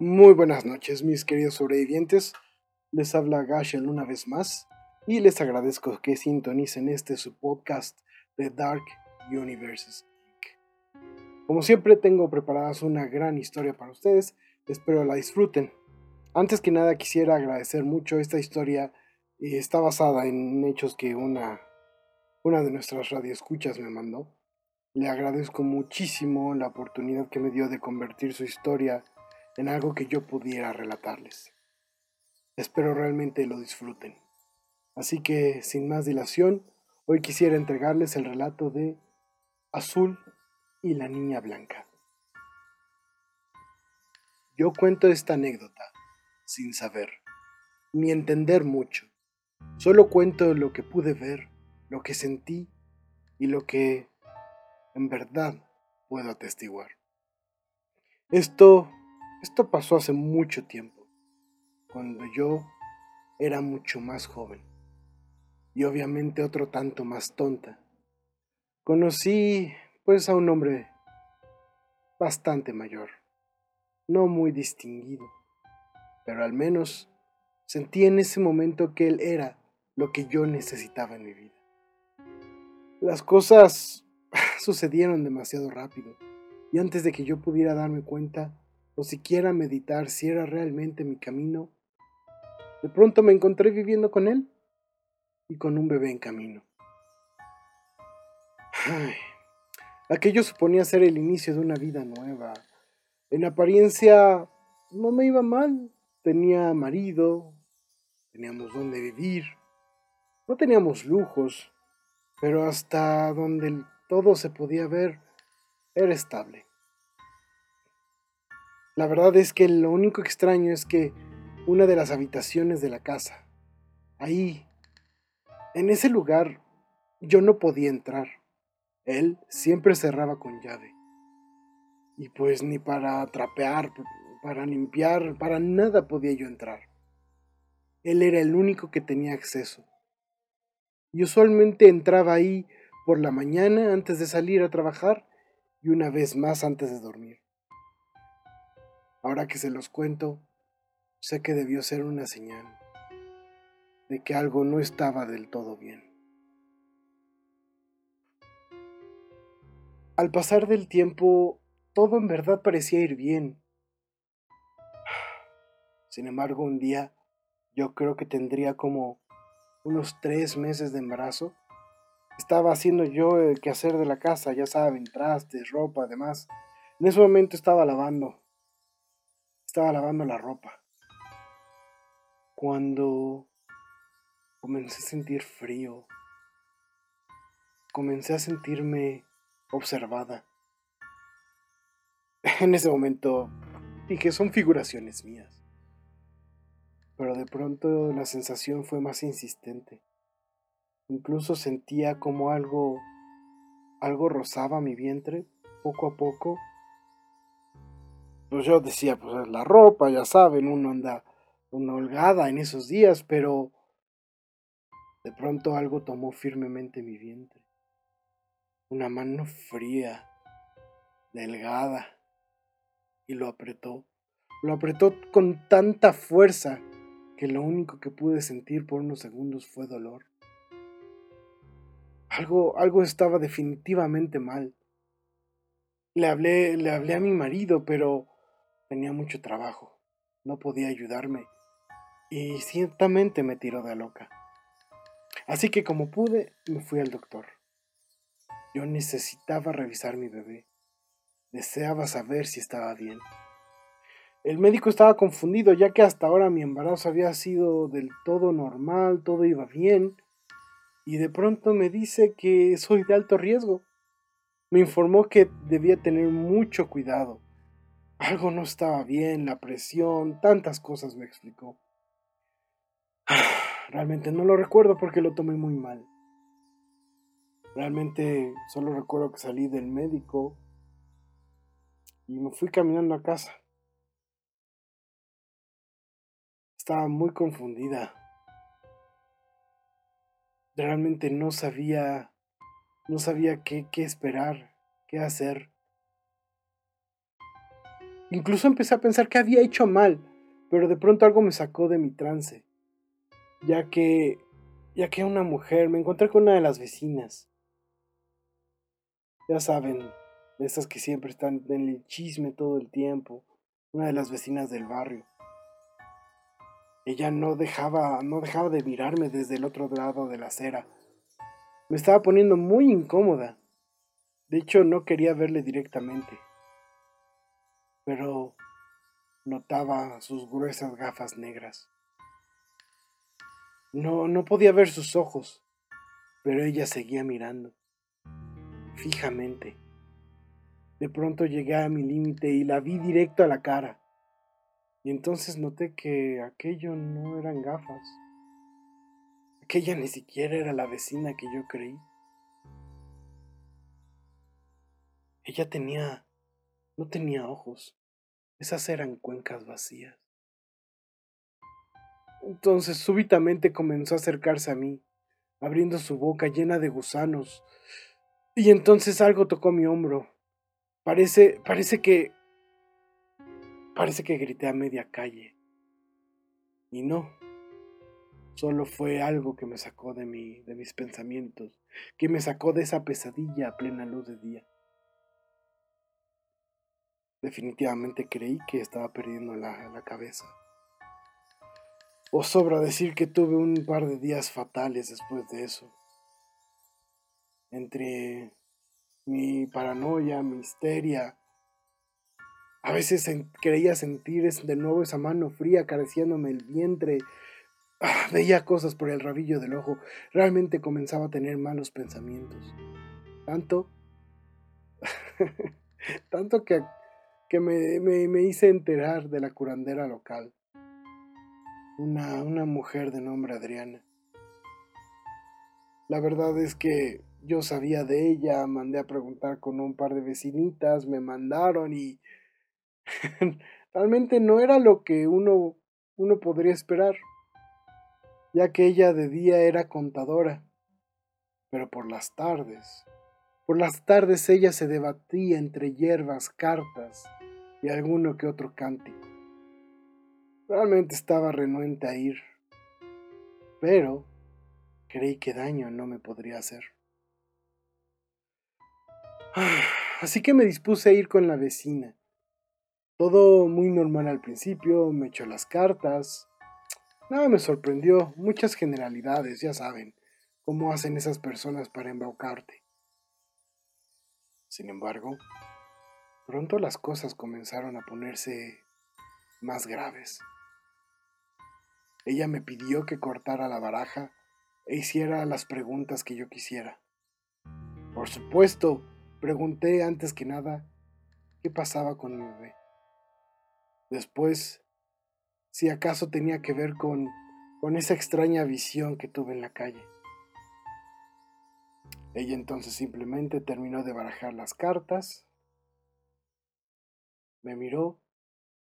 Muy buenas noches, mis queridos sobrevivientes. Les habla Gashel una vez más y les agradezco que sintonicen este su podcast de Dark Universes Como siempre, tengo preparadas una gran historia para ustedes. Espero la disfruten. Antes que nada, quisiera agradecer mucho esta historia. Eh, está basada en hechos que una, una de nuestras radioescuchas me mandó. Le agradezco muchísimo la oportunidad que me dio de convertir su historia en algo que yo pudiera relatarles. Espero realmente lo disfruten. Así que, sin más dilación, hoy quisiera entregarles el relato de Azul y la Niña Blanca. Yo cuento esta anécdota sin saber, ni entender mucho. Solo cuento lo que pude ver, lo que sentí y lo que en verdad puedo atestiguar. Esto esto pasó hace mucho tiempo, cuando yo era mucho más joven y obviamente otro tanto más tonta. Conocí pues a un hombre bastante mayor, no muy distinguido, pero al menos sentí en ese momento que él era lo que yo necesitaba en mi vida. Las cosas sucedieron demasiado rápido y antes de que yo pudiera darme cuenta, o siquiera meditar si era realmente mi camino, de pronto me encontré viviendo con él y con un bebé en camino. aquello suponía ser el inicio de una vida nueva. En apariencia no me iba mal. Tenía marido, teníamos donde vivir, no teníamos lujos, pero hasta donde todo se podía ver era estable. La verdad es que lo único extraño es que una de las habitaciones de la casa, ahí, en ese lugar, yo no podía entrar. Él siempre cerraba con llave. Y pues ni para trapear, para limpiar, para nada podía yo entrar. Él era el único que tenía acceso. Y usualmente entraba ahí por la mañana antes de salir a trabajar y una vez más antes de dormir. Ahora que se los cuento, sé que debió ser una señal de que algo no estaba del todo bien. Al pasar del tiempo, todo en verdad parecía ir bien. Sin embargo, un día, yo creo que tendría como unos tres meses de embarazo, estaba haciendo yo el quehacer de la casa, ya saben, trastes, ropa, además. En ese momento estaba lavando estaba lavando la ropa. Cuando comencé a sentir frío, comencé a sentirme observada. En ese momento dije, son figuraciones mías. Pero de pronto la sensación fue más insistente. Incluso sentía como algo algo rozaba mi vientre poco a poco pues yo decía, pues la ropa, ya saben, uno anda una holgada en esos días, pero de pronto algo tomó firmemente mi vientre. Una mano fría, delgada, y lo apretó. Lo apretó con tanta fuerza que lo único que pude sentir por unos segundos fue dolor. Algo, algo estaba definitivamente mal. Le hablé, le hablé a mi marido, pero Tenía mucho trabajo, no podía ayudarme y ciertamente me tiró de loca. Así que como pude, me fui al doctor. Yo necesitaba revisar mi bebé. Deseaba saber si estaba bien. El médico estaba confundido ya que hasta ahora mi embarazo había sido del todo normal, todo iba bien, y de pronto me dice que soy de alto riesgo. Me informó que debía tener mucho cuidado, algo no estaba bien, la presión, tantas cosas me explicó. Realmente no lo recuerdo porque lo tomé muy mal. Realmente solo recuerdo que salí del médico y me fui caminando a casa. Estaba muy confundida. realmente no sabía, no sabía qué, qué esperar, qué hacer. Incluso empecé a pensar que había hecho mal, pero de pronto algo me sacó de mi trance, ya que, ya que una mujer, me encontré con una de las vecinas. Ya saben, de esas que siempre están en el chisme todo el tiempo, una de las vecinas del barrio. Ella no dejaba, no dejaba de mirarme desde el otro lado de la acera. Me estaba poniendo muy incómoda. De hecho, no quería verle directamente. Pero notaba sus gruesas gafas negras. No, no podía ver sus ojos, pero ella seguía mirando, fijamente. De pronto llegué a mi límite y la vi directo a la cara. Y entonces noté que aquello no eran gafas. Aquella ni siquiera era la vecina que yo creí. Ella tenía... no tenía ojos. Esas eran cuencas vacías. Entonces súbitamente comenzó a acercarse a mí, abriendo su boca llena de gusanos. Y entonces algo tocó mi hombro. Parece, parece que Parece que grité a media calle. Y no, solo fue algo que me sacó de, mi, de mis pensamientos, que me sacó de esa pesadilla a plena luz de día. Definitivamente creí que estaba perdiendo la, la cabeza. O sobra decir que tuve un par de días fatales después de eso. Entre mi paranoia, mi histeria, a veces creía sentir de nuevo esa mano fría acariciándome el vientre. Ah, veía cosas por el rabillo del ojo. Realmente comenzaba a tener malos pensamientos. Tanto... tanto que, que me, me, hice enterar de la curandera local. Una, una mujer de nombre Adriana. La verdad es que yo sabía de ella, mandé a preguntar con un par de vecinitas, me mandaron y realmente no era lo que uno, uno podría esperar, ya que ella de día era contadora, pero por las tardes, por las tardes ella se debatía entre hierbas, cartas y alguno que otro cántico. Realmente estaba renuente a ir, pero creí que daño no me podría hacer. Así que me dispuse a ir con la vecina, todo muy normal al principio, me echó las cartas. Nada me sorprendió, muchas generalidades, ya saben, cómo hacen esas personas para embaucarte. Sin embargo, pronto las cosas comenzaron a ponerse más graves. Ella me pidió que cortara la baraja e hiciera las preguntas que yo quisiera. Por supuesto, pregunté antes que nada qué pasaba con mi bebé. Después, si acaso tenía que ver con, con esa extraña visión que tuve en la calle. Ella entonces simplemente terminó de barajar las cartas, me miró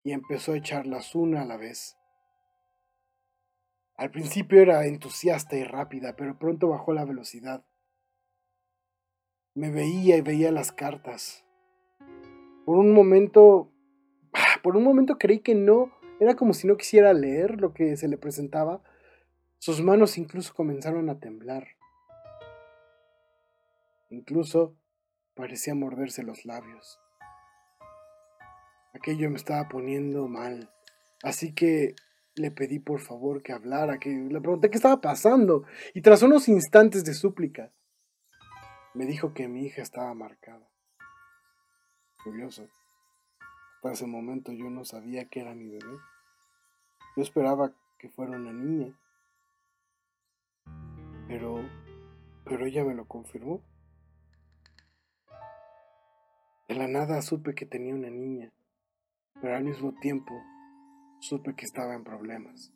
y empezó a echarlas una a la vez. Al principio era entusiasta y rápida, pero pronto bajó la velocidad. Me veía y veía las cartas. Por un momento por un momento creí que no, era como si no quisiera leer lo que se le presentaba. Sus manos incluso comenzaron a temblar. Incluso parecía morderse los labios. Aquello me estaba poniendo mal. Así que le pedí por favor que hablara, que le pregunté qué estaba pasando. Y tras unos instantes de súplica, me dijo que mi hija estaba marcada. Curioso. Para ese momento yo no sabía que era mi bebé. Yo esperaba que fuera una niña. Pero, pero ella me lo confirmó. De la nada supe que tenía una niña, pero al mismo tiempo supe que estaba en problemas.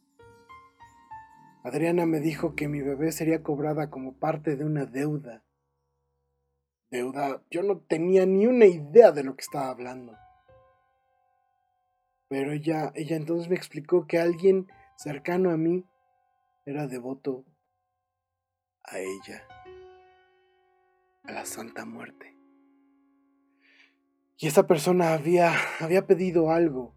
Adriana me dijo que mi bebé sería cobrada como parte de una deuda. Deuda, yo no tenía ni una idea de lo que estaba hablando. Pero ella, ella entonces me explicó que alguien cercano a mí era devoto a ella, a la Santa Muerte. Y esa persona había, había pedido algo,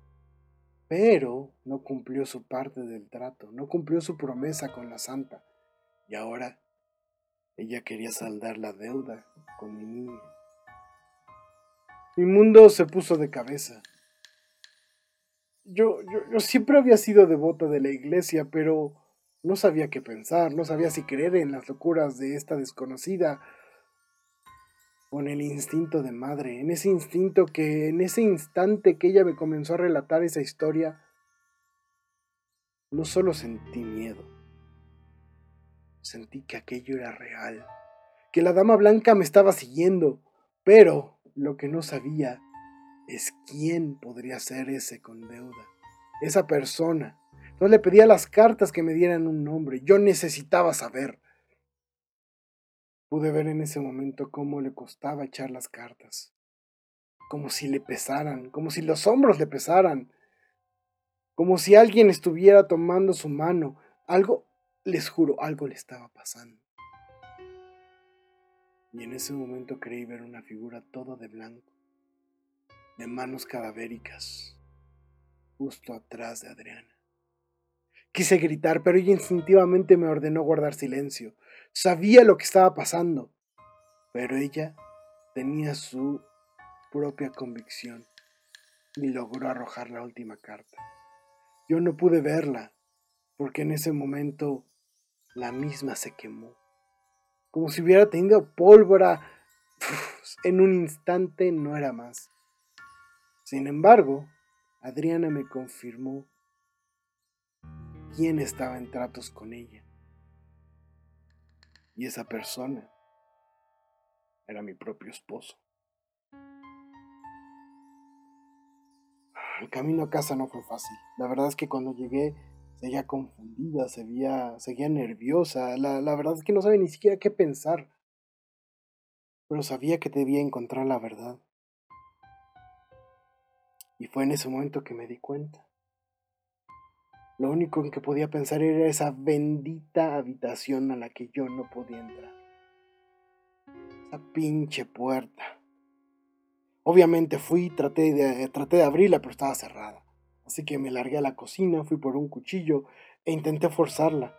pero no cumplió su parte del trato, no cumplió su promesa con la Santa. Y ahora ella quería saldar la deuda con mi niña. Mi mundo se puso de cabeza. Yo, yo, yo siempre había sido devota de la iglesia, pero no sabía qué pensar, no sabía si creer en las locuras de esta desconocida con el instinto de madre, en ese instinto que en ese instante que ella me comenzó a relatar esa historia, no solo sentí miedo, sentí que aquello era real, que la dama blanca me estaba siguiendo, pero lo que no sabía es quién podría ser ese con deuda, esa persona. Entonces le pedía las cartas que me dieran un nombre, yo necesitaba saber. Pude ver en ese momento cómo le costaba echar las cartas, como si le pesaran, como si los hombros le pesaran, como si alguien estuviera tomando su mano. Algo, les juro, algo le estaba pasando. Y en ese momento creí ver una figura toda de blanco, de manos cadavéricas, justo atrás de Adriana. Quise gritar, pero ella instintivamente me ordenó guardar silencio. Sabía lo que estaba pasando, pero ella tenía su propia convicción y logró arrojar la última carta. Yo no pude verla, porque en ese momento la misma se quemó, como si hubiera tenido pólvora. en un instante no era más. Sin embargo, Adriana me confirmó quién estaba en tratos con ella. Y esa persona era mi propio esposo. El camino a casa no fue fácil. La verdad es que cuando llegué seguía confundida, seguía, seguía nerviosa. La, la verdad es que no sabía ni siquiera qué pensar. Pero sabía que debía encontrar la verdad. Y fue en ese momento que me di cuenta. Lo único en que podía pensar era esa bendita habitación a la que yo no podía entrar. Esa pinche puerta. Obviamente fui, traté de, traté de abrirla, pero estaba cerrada. Así que me largué a la cocina, fui por un cuchillo e intenté forzarla.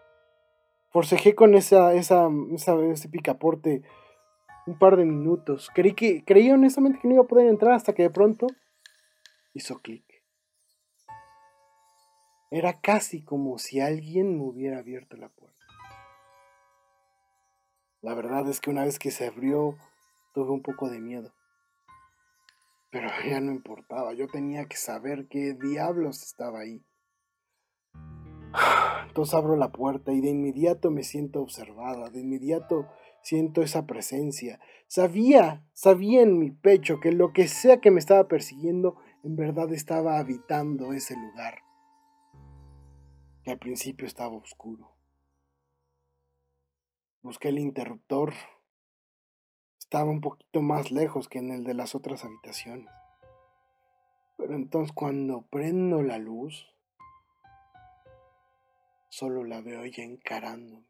Forcejé con esa, esa, ese picaporte un par de minutos. Creí, que, creí honestamente que no iba a poder entrar hasta que de pronto hizo clic. Era casi como si alguien me hubiera abierto la puerta. La verdad es que una vez que se abrió, tuve un poco de miedo. Pero ya no importaba, yo tenía que saber qué diablos estaba ahí. Entonces abro la puerta y de inmediato me siento observada, de inmediato siento esa presencia. Sabía, sabía en mi pecho que lo que sea que me estaba persiguiendo, en verdad estaba habitando ese lugar al principio estaba oscuro. Busqué el interruptor. Estaba un poquito más lejos que en el de las otras habitaciones. Pero entonces cuando prendo la luz, solo la veo ella encarándome.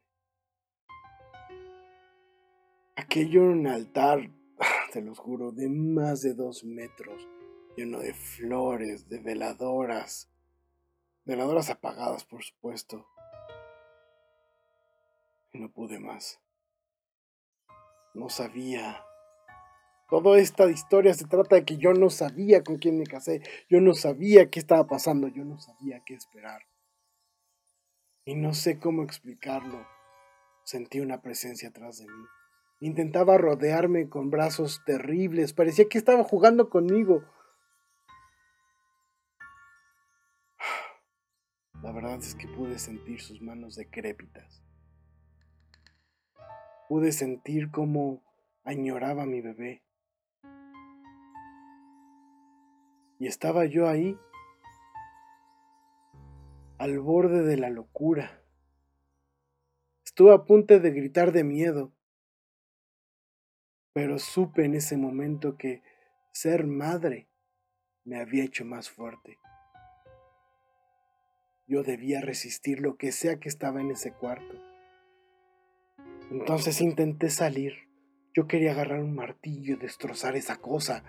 Aquello era un altar, te lo juro, de más de dos metros, lleno de flores, de veladoras, Veladoras apagadas, por supuesto. Y no pude más. No sabía. Toda esta historia se trata de que yo no sabía con quién me casé. Yo no sabía qué estaba pasando. Yo no sabía qué esperar. Y no sé cómo explicarlo. Sentí una presencia atrás de mí. Intentaba rodearme con brazos terribles. Parecía que estaba jugando conmigo. Verdad es que pude sentir sus manos decrépitas. Pude sentir cómo añoraba a mi bebé. Y estaba yo ahí, al borde de la locura. Estuve a punto de gritar de miedo, pero supe en ese momento que ser madre me había hecho más fuerte. Yo debía resistir lo que sea que estaba en ese cuarto. Entonces intenté salir. Yo quería agarrar un martillo y destrozar esa cosa.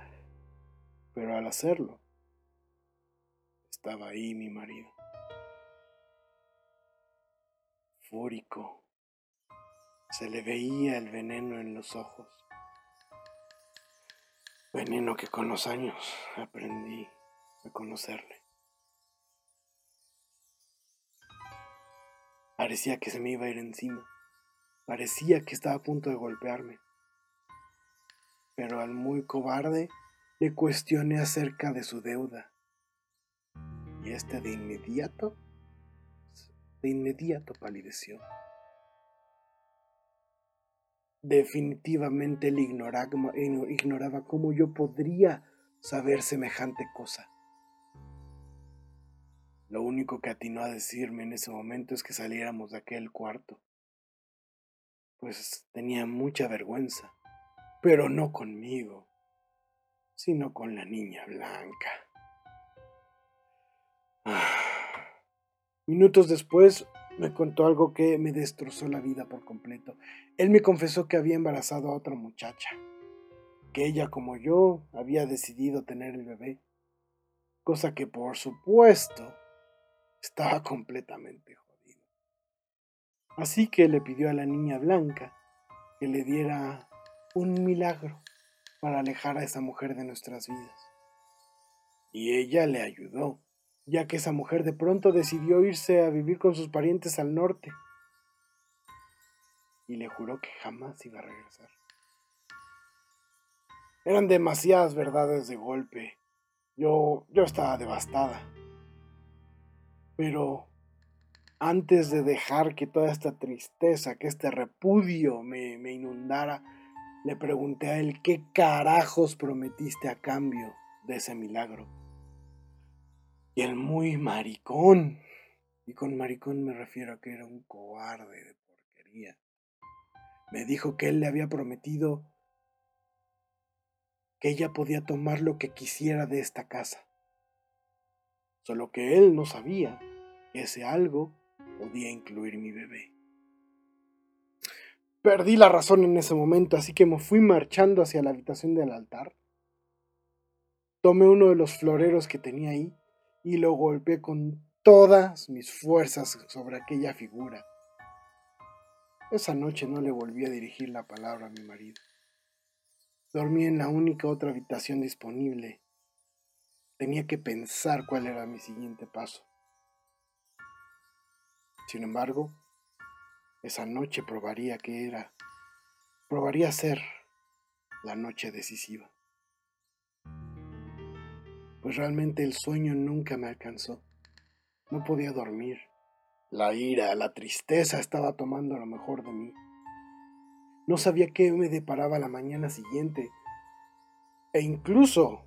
Pero al hacerlo, estaba ahí mi marido. Fúrico. Se le veía el veneno en los ojos. Veneno que con los años aprendí a conocerle. Parecía que se me iba a ir encima. Parecía que estaba a punto de golpearme. Pero al muy cobarde le cuestioné acerca de su deuda. Y este de inmediato, de inmediato palideció. Definitivamente él ignoraba, ignoraba cómo yo podría saber semejante cosa. Lo único que atinó a decirme en ese momento es que saliéramos de aquel cuarto, pues tenía mucha vergüenza, pero no conmigo, sino con la niña blanca. Minutos después me contó algo que me destrozó la vida por completo. Él me confesó que había embarazado a otra muchacha, que ella como yo había decidido tener el bebé, cosa que por supuesto estaba completamente jodido. Así que le pidió a la niña blanca que le diera un milagro para alejar a esa mujer de nuestras vidas. Y ella le ayudó ya que esa mujer de pronto decidió irse a vivir con sus parientes al norte y le juró que jamás iba a regresar. Eran demasiadas verdades de golpe. Yo, yo estaba devastada. Pero antes de dejar que toda esta tristeza, que este repudio me, me inundara, le pregunté a él qué carajos prometiste a cambio de ese milagro. Y el muy maricón. Y con maricón me refiero a que era un cobarde de porquería. Me dijo que él le había prometido que ella podía tomar lo que quisiera de esta casa. Solo que él no sabía que ese algo podía incluir mi bebé. Perdí la razón en ese momento, así que me fui marchando hacia la habitación del altar. Tomé uno de los floreros que tenía ahí y lo golpeé con todas mis fuerzas sobre aquella figura. Esa noche no le volví a dirigir la palabra a mi marido. Dormí en la única otra habitación disponible. Tenía que pensar cuál era mi siguiente paso. Sin embargo, esa noche probaría que era, probaría ser la noche decisiva pues realmente el sueño nunca me alcanzó. No podía dormir. La ira, la tristeza estaba tomando lo mejor de mí. No sabía qué me deparaba la mañana siguiente, e incluso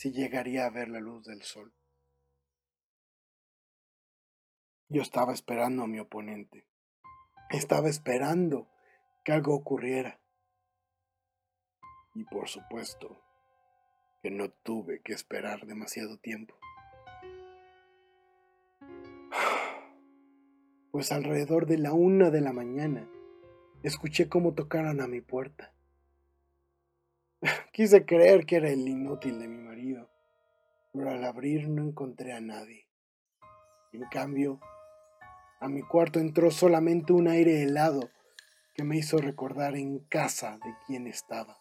si llegaría a ver la luz del sol. Yo estaba esperando a mi oponente. Estaba esperando que algo ocurriera. Y por supuesto, que no tuve que esperar demasiado tiempo. Pues alrededor de la una de la mañana escuché cómo tocaron a mi puerta. Quise creer que era el inútil de mi marido, pero al abrir no encontré a nadie. En cambio, a mi cuarto entró solamente un aire helado que me hizo recordar en casa de quién estaba.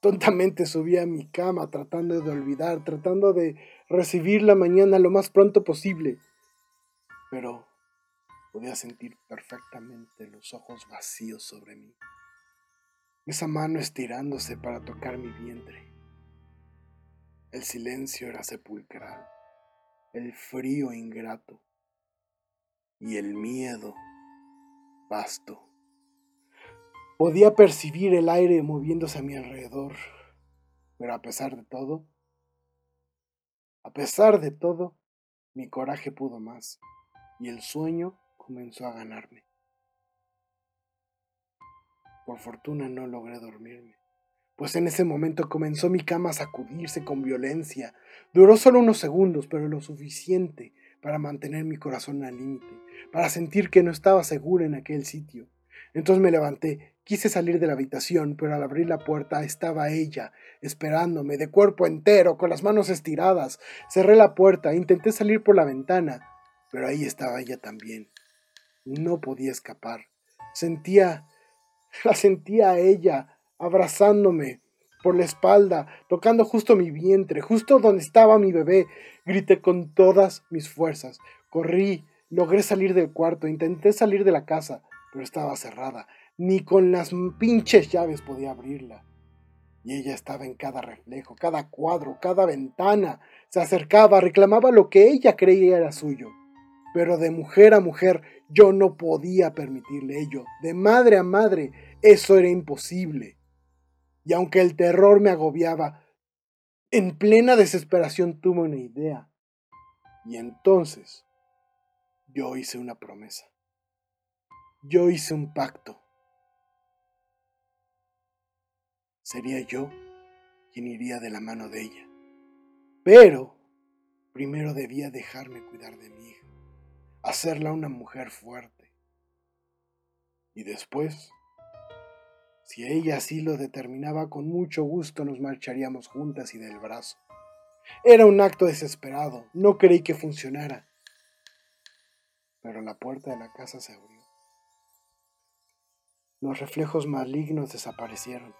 Tontamente subí a mi cama tratando de olvidar, tratando de recibir la mañana lo más pronto posible. Pero podía sentir perfectamente los ojos vacíos sobre mí. Esa mano estirándose para tocar mi vientre. El silencio era sepulcral, el frío ingrato y el miedo vasto. Podía percibir el aire moviéndose a mi alrededor, pero a pesar de todo, a pesar de todo, mi coraje pudo más y el sueño comenzó a ganarme. Por fortuna no logré dormirme, pues en ese momento comenzó mi cama a sacudirse con violencia. Duró solo unos segundos, pero lo suficiente para mantener mi corazón al límite, para sentir que no estaba segura en aquel sitio. Entonces me levanté, quise salir de la habitación, pero al abrir la puerta estaba ella, esperándome, de cuerpo entero, con las manos estiradas. Cerré la puerta, intenté salir por la ventana, pero ahí estaba ella también. No podía escapar. Sentía, la sentía a ella, abrazándome por la espalda, tocando justo mi vientre, justo donde estaba mi bebé. Grité con todas mis fuerzas. Corrí, logré salir del cuarto, intenté salir de la casa, pero estaba cerrada. Ni con las pinches llaves podía abrirla. Y ella estaba en cada reflejo, cada cuadro, cada ventana. Se acercaba, reclamaba lo que ella creía era suyo. Pero de mujer a mujer yo no podía permitirle ello. De madre a madre eso era imposible. Y aunque el terror me agobiaba, en plena desesperación tuve una idea. Y entonces yo hice una promesa. Yo hice un pacto. Sería yo quien iría de la mano de ella. Pero primero debía dejarme cuidar de mi hija, hacerla una mujer fuerte. Y después si ella así lo determinaba, con mucho gusto nos marcharíamos juntas y del brazo. Era un acto desesperado, no creí que funcionara. Pero la puerta de la casa se abrió. Los reflejos malignos desaparecieron.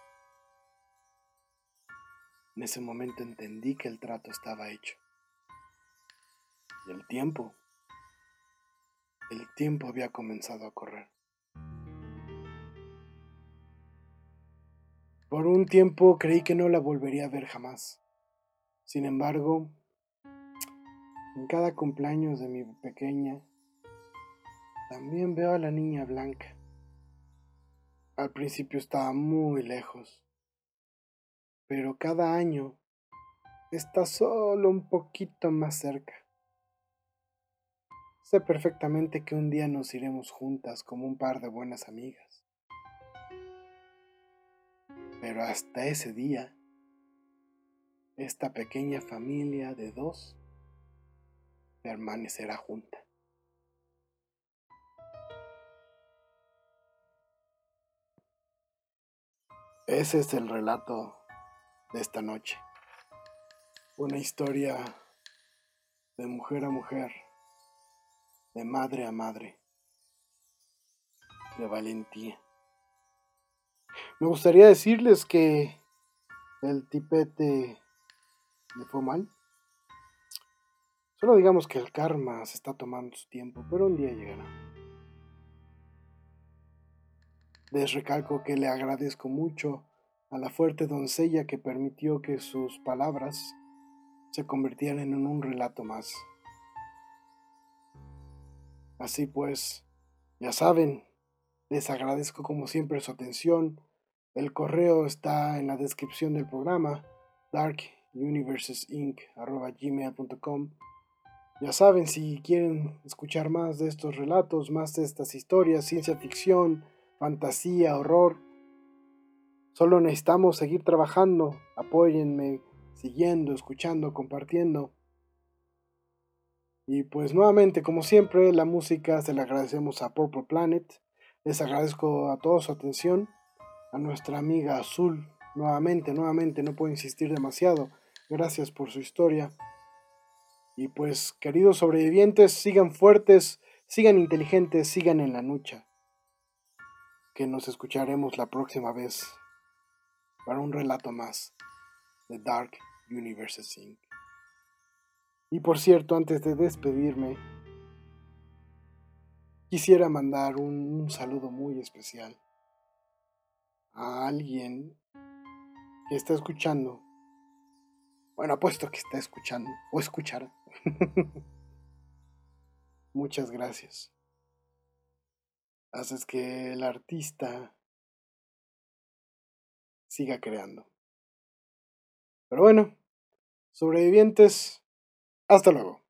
En ese momento entendí que el trato estaba hecho. Y el tiempo, el tiempo había comenzado a correr. Por un tiempo creí que no la volvería a ver jamás. Sin embargo, en cada cumpleaños de mi pequeña, también veo a la niña blanca. Al principio estaba muy lejos, pero cada año está solo un poquito más cerca. Sé perfectamente que un día nos iremos juntas como un par de buenas amigas. Pero hasta ese día, esta pequeña familia de dos permanecerá junta. Ese es el relato de esta noche. Una historia de mujer a mujer, de madre a madre, de valentía. Me gustaría decirles que el tipete le fue mal. Solo digamos que el karma se está tomando su tiempo, pero un día llegará. Les recalco que le agradezco mucho a la fuerte doncella que permitió que sus palabras se convirtieran en un relato más. Así pues, ya saben, les agradezco como siempre su atención el correo está en la descripción del programa, darkuniversesinc.gmail.com. Ya saben, si quieren escuchar más de estos relatos, más de estas historias, ciencia ficción, fantasía, horror, solo necesitamos seguir trabajando. Apóyenme, siguiendo, escuchando, compartiendo. Y pues nuevamente, como siempre, la música se la agradecemos a Purple Planet. Les agradezco a todos su atención a nuestra amiga Azul. Nuevamente, nuevamente, no puedo insistir demasiado. Gracias por su historia. Y pues, queridos sobrevivientes, sigan fuertes, sigan inteligentes, sigan en la lucha. Que nos escucharemos la próxima vez para un relato más de Dark Universes Inc. Y por cierto, antes de despedirme, quisiera mandar un saludo muy especial a alguien que está escuchando. Bueno, apuesto que está escuchando o escuchará. Muchas gracias. Haces que el artista siga creando. Pero bueno, sobrevivientes, hasta luego.